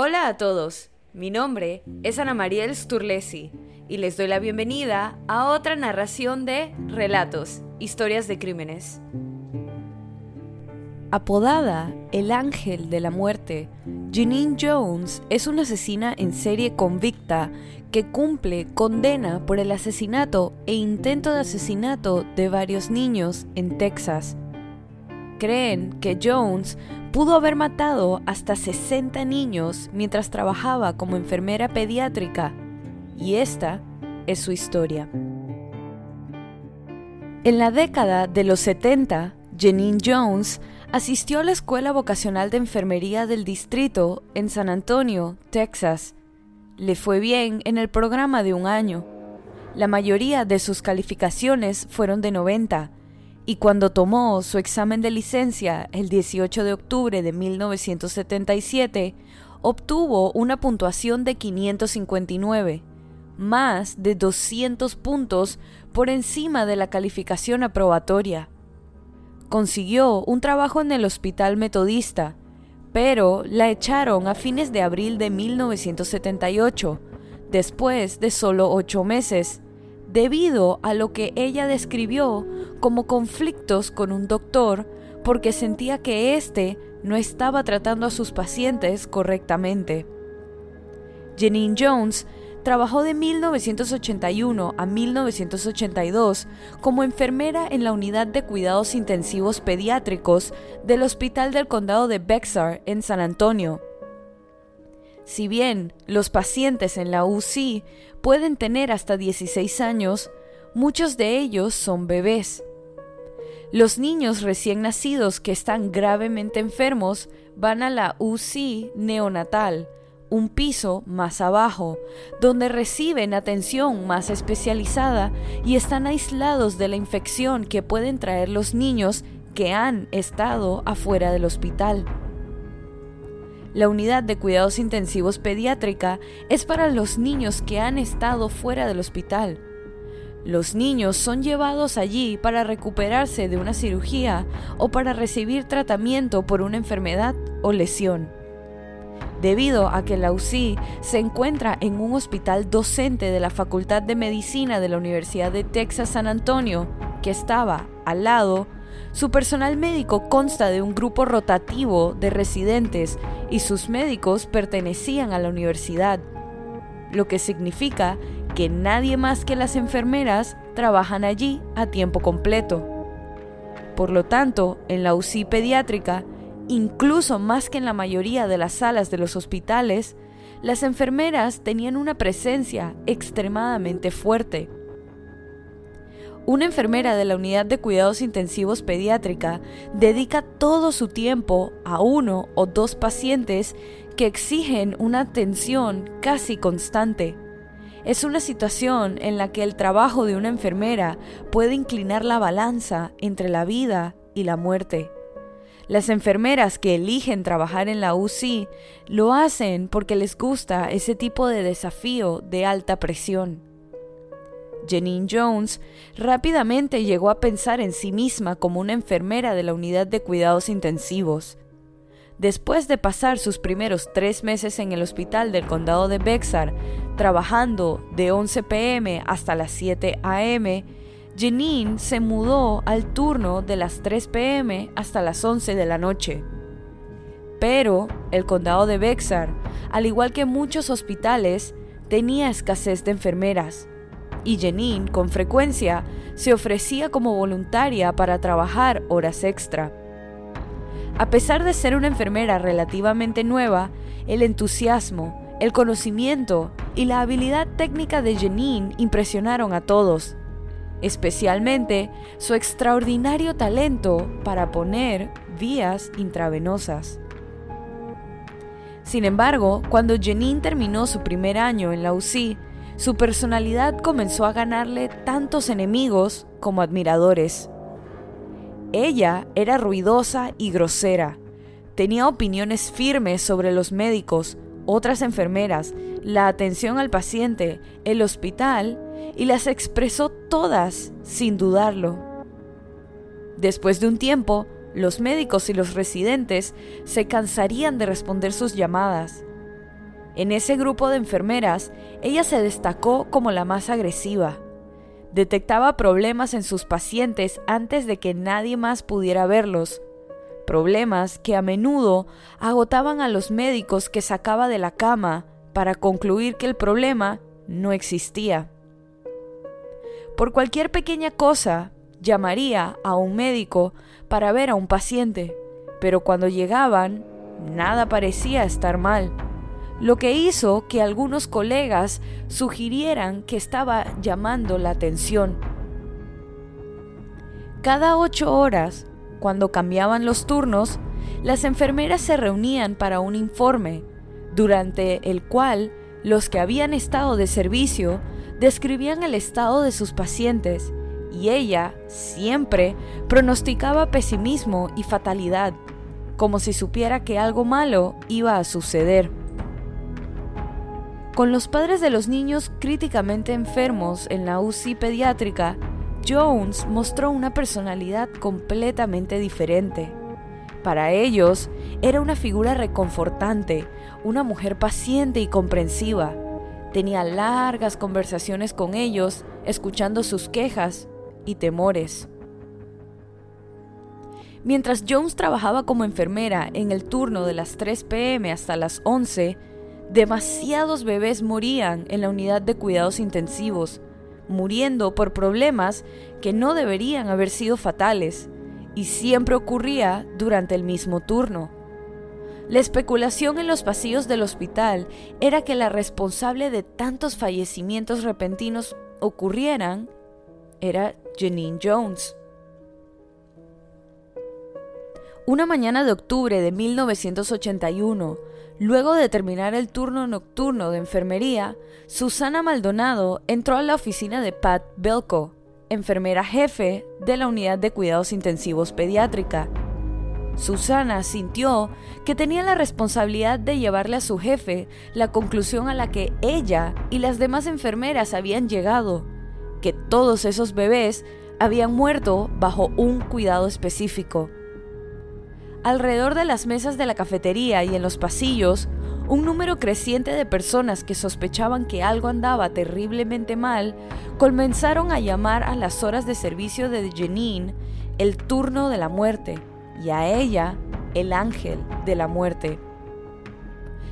Hola a todos, mi nombre es Ana Mariel Sturlesi y les doy la bienvenida a otra narración de Relatos, Historias de Crímenes. Apodada el Ángel de la Muerte, Janine Jones es una asesina en serie convicta que cumple condena por el asesinato e intento de asesinato de varios niños en Texas. Creen que Jones pudo haber matado hasta 60 niños mientras trabajaba como enfermera pediátrica, y esta es su historia. En la década de los 70, Janine Jones asistió a la Escuela Vocacional de Enfermería del Distrito en San Antonio, Texas. Le fue bien en el programa de un año. La mayoría de sus calificaciones fueron de 90, y cuando tomó su examen de licencia el 18 de octubre de 1977, obtuvo una puntuación de 559, más de 200 puntos por encima de la calificación aprobatoria. Consiguió un trabajo en el Hospital Metodista, pero la echaron a fines de abril de 1978, después de solo ocho meses debido a lo que ella describió como conflictos con un doctor porque sentía que éste no estaba tratando a sus pacientes correctamente. Janine Jones trabajó de 1981 a 1982 como enfermera en la unidad de cuidados intensivos pediátricos del Hospital del Condado de Bexar en San Antonio, si bien los pacientes en la UCI pueden tener hasta 16 años, muchos de ellos son bebés. Los niños recién nacidos que están gravemente enfermos van a la UCI neonatal, un piso más abajo, donde reciben atención más especializada y están aislados de la infección que pueden traer los niños que han estado afuera del hospital. La unidad de cuidados intensivos pediátrica es para los niños que han estado fuera del hospital. Los niños son llevados allí para recuperarse de una cirugía o para recibir tratamiento por una enfermedad o lesión. Debido a que la UCI se encuentra en un hospital docente de la Facultad de Medicina de la Universidad de Texas San Antonio, que estaba al lado, su personal médico consta de un grupo rotativo de residentes y sus médicos pertenecían a la universidad, lo que significa que nadie más que las enfermeras trabajan allí a tiempo completo. Por lo tanto, en la UCI pediátrica, incluso más que en la mayoría de las salas de los hospitales, las enfermeras tenían una presencia extremadamente fuerte. Una enfermera de la unidad de cuidados intensivos pediátrica dedica todo su tiempo a uno o dos pacientes que exigen una atención casi constante. Es una situación en la que el trabajo de una enfermera puede inclinar la balanza entre la vida y la muerte. Las enfermeras que eligen trabajar en la UCI lo hacen porque les gusta ese tipo de desafío de alta presión. Janine Jones rápidamente llegó a pensar en sí misma como una enfermera de la unidad de cuidados intensivos. Después de pasar sus primeros tres meses en el hospital del condado de Bexar, trabajando de 11 pm hasta las 7 am, Janine se mudó al turno de las 3 pm hasta las 11 de la noche. Pero el condado de Bexar, al igual que muchos hospitales, tenía escasez de enfermeras y Janine con frecuencia se ofrecía como voluntaria para trabajar horas extra. A pesar de ser una enfermera relativamente nueva, el entusiasmo, el conocimiento y la habilidad técnica de Janine impresionaron a todos, especialmente su extraordinario talento para poner vías intravenosas. Sin embargo, cuando Janine terminó su primer año en la UCI, su personalidad comenzó a ganarle tantos enemigos como admiradores. Ella era ruidosa y grosera. Tenía opiniones firmes sobre los médicos, otras enfermeras, la atención al paciente, el hospital, y las expresó todas sin dudarlo. Después de un tiempo, los médicos y los residentes se cansarían de responder sus llamadas En ese grupo de enfermeras, ella se destacó como la más agresiva. Detectaba problemas en sus pacientes antes de que nadie más pudiera verlos. Problemas que a menudo agotaban a los médicos que sacaba de la cama para concluir que el problema no existía. Por cualquier pequeña cosa, llamaría a un médico para ver a un paciente, pero cuando llegaban, nada parecía estar mal, lo que hizo que algunos colegas sugirieran que estaba llamando la atención. Cada ocho horas, cuando cambiaban los turnos, las enfermeras se reunían para un informe, durante el cual los que habían estado de servicio describían el estado de sus pacientes y ella siempre pronosticaba pesimismo y fatalidad, como si supiera que algo malo iba a suceder. Con los padres de los niños críticamente enfermos en la UCI pediátrica, Jones mostró una personalidad completamente diferente. Para ellos, era una figura reconfortante, una mujer paciente y comprensiva. Tenía largas conversaciones con ellos, escuchando sus quejas y temores. Mientras Jones trabajaba como enfermera en el turno de las 3 pm hasta las 11, demasiados bebés morían en la unidad de cuidados intensivos, muriendo por problemas que no deberían haber sido fatales, y siempre ocurría durante el mismo turno. La especulación en los pasillos del hospital era que la responsable de tantos fallecimientos repentinos ocurrieran era Janine Jones. Una mañana de octubre de 1981, luego de terminar el turno nocturno de enfermería, Susana Maldonado entró a la oficina de Pat Belko, enfermera jefe de la unidad de cuidados intensivos pediátrica. Susana sintió que tenía la responsabilidad de llevarle a su jefe la conclusión a la que ella y las demás enfermeras habían llegado, que todos esos bebés habían muerto bajo un cuidado específico. Alrededor de las mesas de la cafetería y en los pasillos, un número creciente de personas que sospechaban que algo andaba terriblemente mal comenzaron a llamar a las horas de servicio de Janine el turno de la muerte y a ella el ángel de la muerte.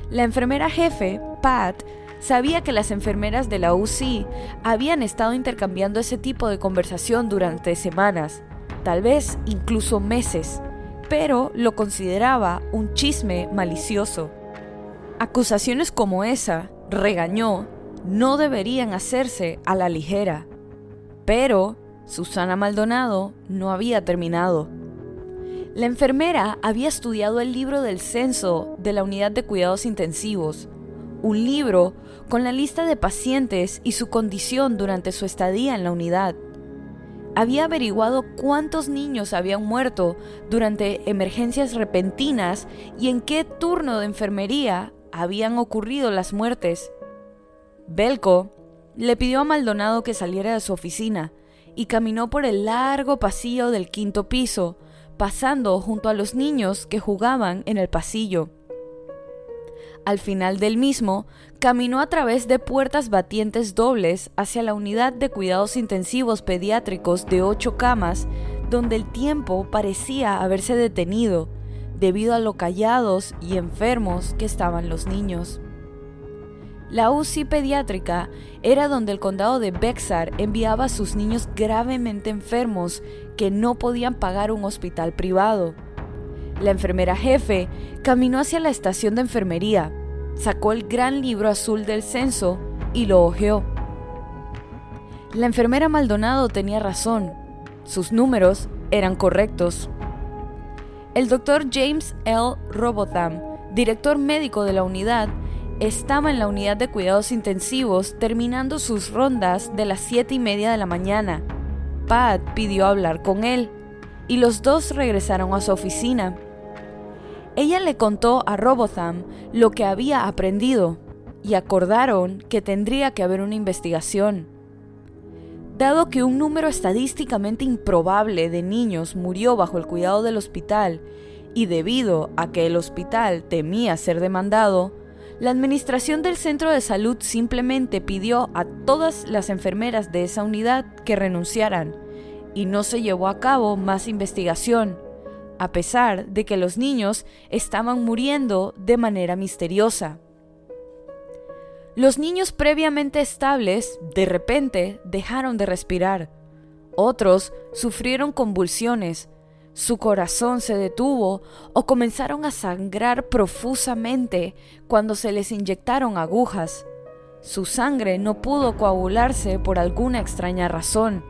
La enfermera jefe, Pat, sabía que las enfermeras de la UCI habían estado intercambiando ese tipo de conversación durante semanas, tal vez incluso meses, pero lo consideraba un chisme malicioso. Acusaciones como esa, regañó, no deberían hacerse a la ligera. Pero Susana Maldonado no había terminado. La enfermera había estudiado el libro del censo de la unidad de cuidados intensivos, un libro con la lista de pacientes y su condición durante su estadía en la unidad. Había averiguado cuántos niños habían muerto durante emergencias repentinas y en qué turno de enfermería habían ocurrido las muertes. Belco le pidió a Maldonado que saliera de su oficina y caminó por el largo pasillo del quinto piso, pasando junto a los niños que jugaban en el pasillo. Al final del mismo, caminó a través de puertas batientes dobles hacia la unidad de cuidados intensivos pediátricos de ocho camas, donde el tiempo parecía haberse detenido debido a lo callados y enfermos que estaban los niños. La UCI pediátrica era donde el condado de Bexar enviaba a sus niños gravemente enfermos que no podían pagar un hospital privado. La enfermera jefe caminó hacia la estación de enfermería, sacó el gran libro azul del censo y lo hojeó. La enfermera Maldonado tenía razón, sus números eran correctos. El doctor James L. Robotham, director médico de la unidad, estaba en la unidad de cuidados intensivos terminando sus rondas de las siete y media de la mañana. Pat pidió hablar con él y los dos regresaron a su oficina. Ella le contó a Robotham lo que había aprendido y acordaron que tendría que haber una investigación. Dado que un número estadísticamente improbable de niños murió bajo el cuidado del hospital y debido a que el hospital temía ser demandado, la administración del centro de salud simplemente pidió a todas las enfermeras de esa unidad que renunciaran y no se llevó a cabo más investigación, a pesar de que los niños estaban muriendo de manera misteriosa. Los niños previamente estables de repente dejaron de respirar. Otros sufrieron convulsiones, su corazón se detuvo o comenzaron a sangrar profusamente cuando se les inyectaron agujas. Su sangre no pudo coagularse por alguna extraña razón,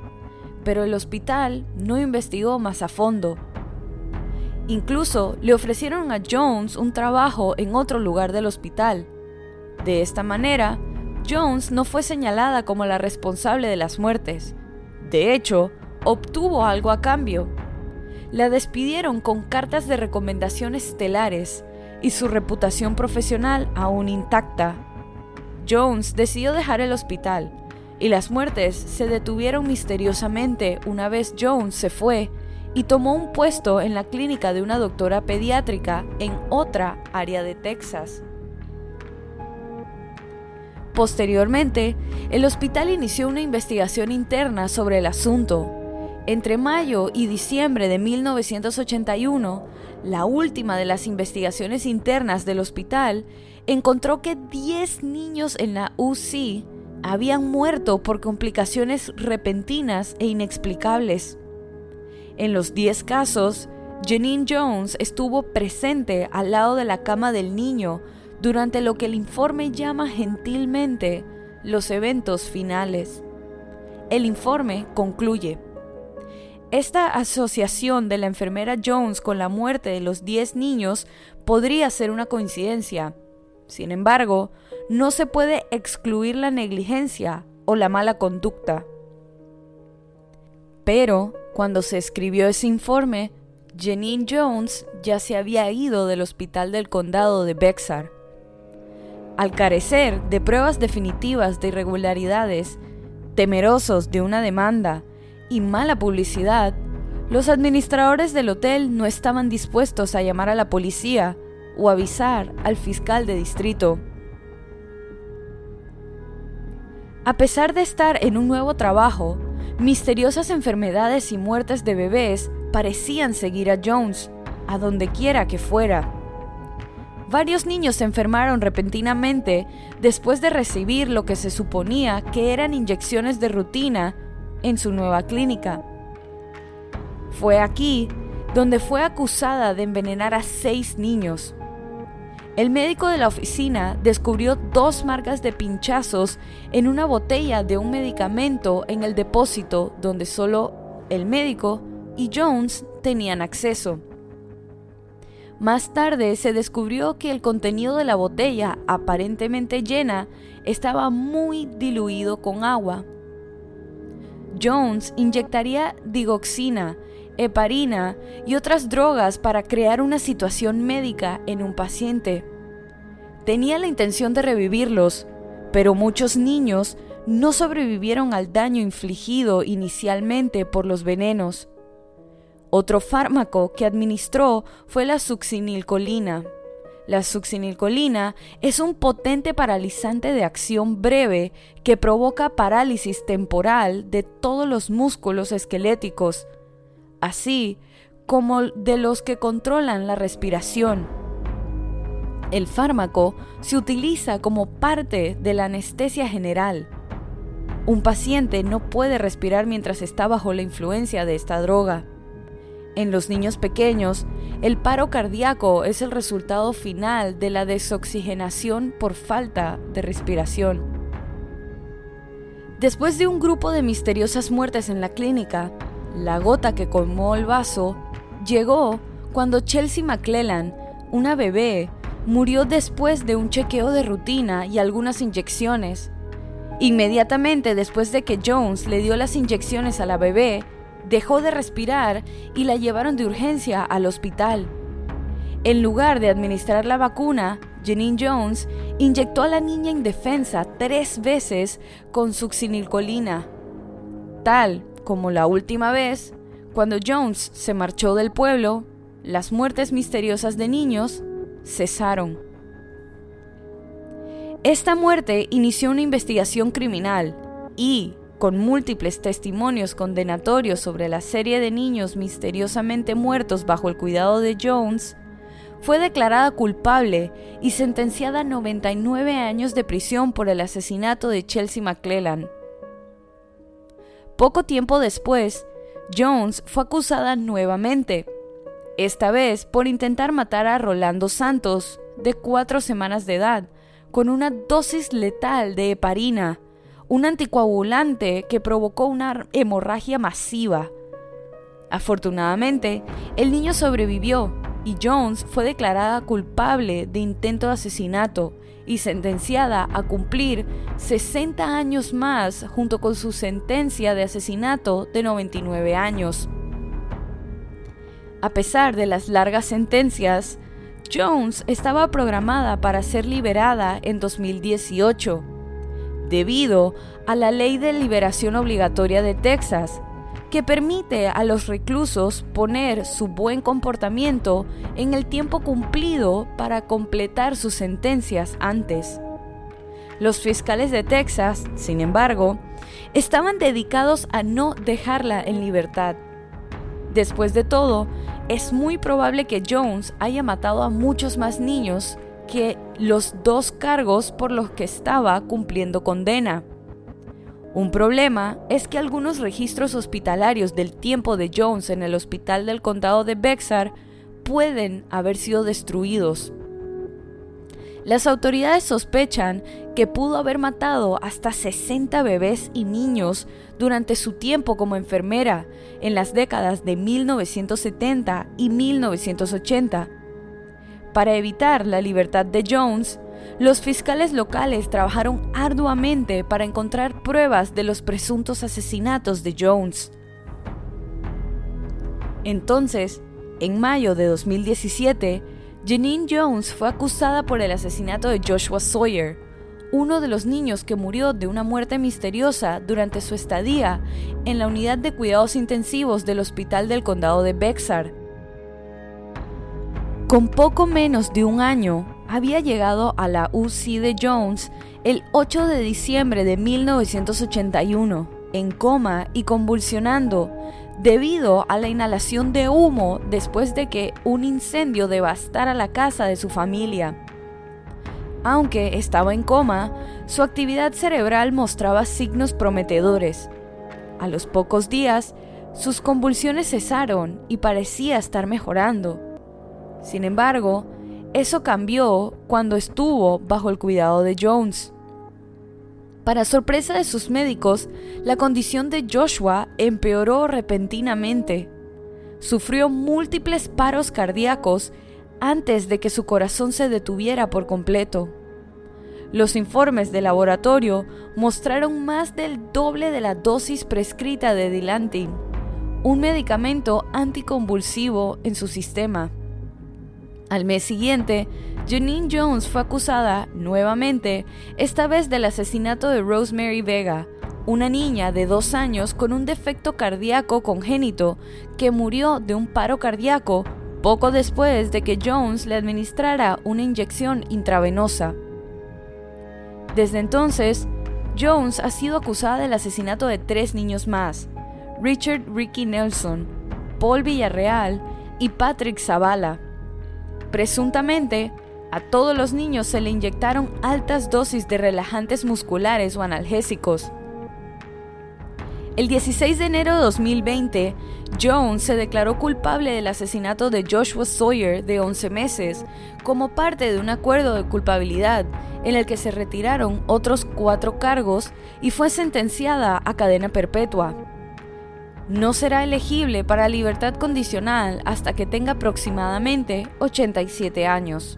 pero el hospital no investigó más a fondo. Incluso le ofrecieron a Jones un trabajo en otro lugar del hospital. De esta manera, Jones no fue señalada como la responsable de las muertes. De hecho, obtuvo algo a cambio la despidieron con cartas de recomendación estelares y su reputación profesional aún intacta. Jones decidió dejar el hospital y las muertes se detuvieron misteriosamente una vez Jones se fue y tomó un puesto en la clínica de una doctora pediátrica en otra área de Texas. Posteriormente, el hospital inició una investigación interna sobre el asunto entre mayo y diciembre de 1981, la última de las investigaciones internas del hospital encontró que 10 niños en la UC habían muerto por complicaciones repentinas e inexplicables. En los 10 casos, Janine Jones estuvo presente al lado de la cama del niño durante lo que el informe llama gentilmente los eventos finales. El informe concluye. Esta asociación de la enfermera Jones con la muerte de los 10 niños podría ser una coincidencia. Sin embargo, no se puede excluir la negligencia o la mala conducta. Pero, cuando se escribió ese informe, Janine Jones ya se había ido del hospital del condado de Bexar. Al carecer de pruebas definitivas de irregularidades, temerosos de una demanda, y mala publicidad, los administradores del hotel no estaban dispuestos a llamar a la policía o avisar al fiscal de distrito. A pesar de estar en un nuevo trabajo, misteriosas enfermedades y muertes de bebés parecían seguir a Jones, a donde quiera que fuera. Varios niños se enfermaron repentinamente después de recibir lo que se suponía que eran inyecciones de rutina en su nueva clínica. Fue aquí donde fue acusada de envenenar a seis niños. El médico de la oficina descubrió dos marcas de pinchazos en una botella de un medicamento en el depósito donde solo el médico y Jones tenían acceso. Más tarde se descubrió que el contenido de la botella, aparentemente llena, estaba muy diluido con agua Jones inyectaría digoxina, heparina y otras drogas para crear una situación médica en un paciente. Tenía la intención de revivirlos, pero muchos niños no sobrevivieron al daño infligido inicialmente por los venenos. Otro fármaco que administró fue la succinilcolina. La succinilcolina es un potente paralizante de acción breve que provoca parálisis temporal de todos los músculos esqueléticos, así como de los que controlan la respiración. El fármaco se utiliza como parte de la anestesia general. Un paciente no puede respirar mientras está bajo la influencia de esta droga. En los niños pequeños, el paro cardíaco es el resultado final de la desoxigenación por falta de respiración. Después de un grupo de misteriosas muertes en la clínica, la gota que colmó el vaso llegó cuando Chelsea McClellan, una bebé, murió después de un chequeo de rutina y algunas inyecciones. Inmediatamente después de que Jones le dio las inyecciones a la bebé, dejó de respirar y la llevaron de urgencia al hospital. En lugar de administrar la vacuna, Janine Jones inyectó a la niña indefensa tres veces con succinilcolina. Tal como la última vez, cuando Jones se marchó del pueblo, las muertes misteriosas de niños cesaron. Esta muerte inició una investigación criminal y, con múltiples testimonios condenatorios sobre la serie de niños misteriosamente muertos bajo el cuidado de Jones, fue declarada culpable y sentenciada a 99 años de prisión por el asesinato de Chelsea McClellan. Poco tiempo después, Jones fue acusada nuevamente, esta vez por intentar matar a Rolando Santos, de cuatro semanas de edad, con una dosis letal de heparina, un anticoagulante que provocó una hemorragia masiva. Afortunadamente, el niño sobrevivió y Jones fue declarada culpable de intento de asesinato y sentenciada a cumplir 60 años más junto con su sentencia de asesinato de 99 años. A pesar de las largas sentencias, Jones estaba programada para ser liberada en 2018, debido a la ley de liberación obligatoria de Texas, que permite a los reclusos poner su buen comportamiento en el tiempo cumplido para completar sus sentencias antes. Los fiscales de Texas, sin embargo, estaban dedicados a no dejarla en libertad. Después de todo, es muy probable que Jones haya matado a muchos más niños que los dos cargos por los que estaba cumpliendo condena. Un problema es que algunos registros hospitalarios del tiempo de Jones en el hospital del condado de Bexar pueden haber sido destruidos. Las autoridades sospechan que pudo haber matado hasta 60 bebés y niños durante su tiempo como enfermera en las décadas de 1970 y 1980. Para evitar la libertad de Jones, los fiscales locales trabajaron arduamente para encontrar pruebas de los presuntos asesinatos de Jones. Entonces, en mayo de 2017, Janine Jones fue acusada por el asesinato de Joshua Sawyer, uno de los niños que murió de una muerte misteriosa durante su estadía en la unidad de cuidados intensivos del Hospital del Condado de Bexar. Con poco menos de un año, había llegado a la UC de Jones el 8 de diciembre de 1981, en coma y convulsionando, debido a la inhalación de humo después de que un incendio devastara la casa de su familia. Aunque estaba en coma, su actividad cerebral mostraba signos prometedores. A los pocos días, sus convulsiones cesaron y parecía estar mejorando. Sin embargo, eso cambió cuando estuvo bajo el cuidado de Jones. Para sorpresa de sus médicos, la condición de Joshua empeoró repentinamente. Sufrió múltiples paros cardíacos antes de que su corazón se detuviera por completo. Los informes de laboratorio mostraron más del doble de la dosis prescrita de Dilantin, un medicamento anticonvulsivo en su sistema. Al mes siguiente, Janine Jones fue acusada nuevamente, esta vez del asesinato de Rosemary Vega, una niña de dos años con un defecto cardíaco congénito que murió de un paro cardíaco poco después de que Jones le administrara una inyección intravenosa. Desde entonces, Jones ha sido acusada del asesinato de tres niños más, Richard Ricky Nelson, Paul Villarreal y Patrick Zavala. Presuntamente, a todos los niños se le inyectaron altas dosis de relajantes musculares o analgésicos. El 16 de enero de 2020, Jones se declaró culpable del asesinato de Joshua Sawyer de 11 meses como parte de un acuerdo de culpabilidad en el que se retiraron otros cuatro cargos y fue sentenciada a cadena perpetua no será elegible para libertad condicional hasta que tenga aproximadamente 87 años.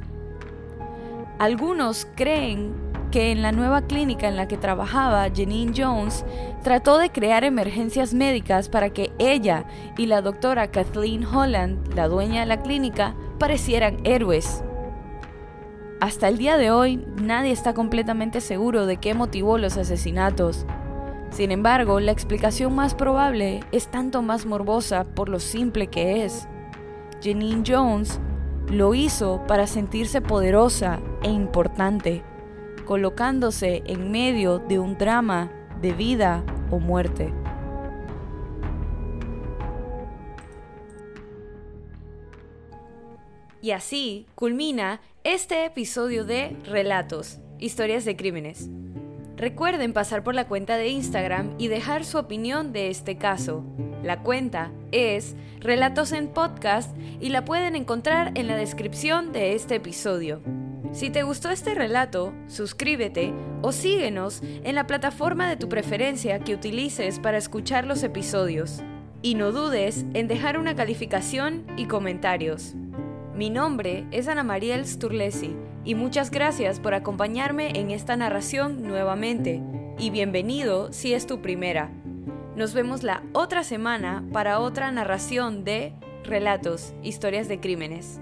Algunos creen que en la nueva clínica en la que trabajaba Janine Jones trató de crear emergencias médicas para que ella y la doctora Kathleen Holland, la dueña de la clínica, parecieran héroes. Hasta el día de hoy nadie está completamente seguro de qué motivó los asesinatos, sin embargo, la explicación más probable es tanto más morbosa por lo simple que es. Janine Jones lo hizo para sentirse poderosa e importante, colocándose en medio de un drama de vida o muerte. Y así culmina este episodio de Relatos, historias de crímenes. Recuerden pasar por la cuenta de Instagram y dejar su opinión de este caso. La cuenta es Relatos en Podcast y la pueden encontrar en la descripción de este episodio. Si te gustó este relato, suscríbete o síguenos en la plataforma de tu preferencia que utilices para escuchar los episodios. Y no dudes en dejar una calificación y comentarios. Mi nombre es Ana Mariel Sturlesi y muchas gracias por acompañarme en esta narración nuevamente y bienvenido si es tu primera. Nos vemos la otra semana para otra narración de Relatos, Historias de Crímenes.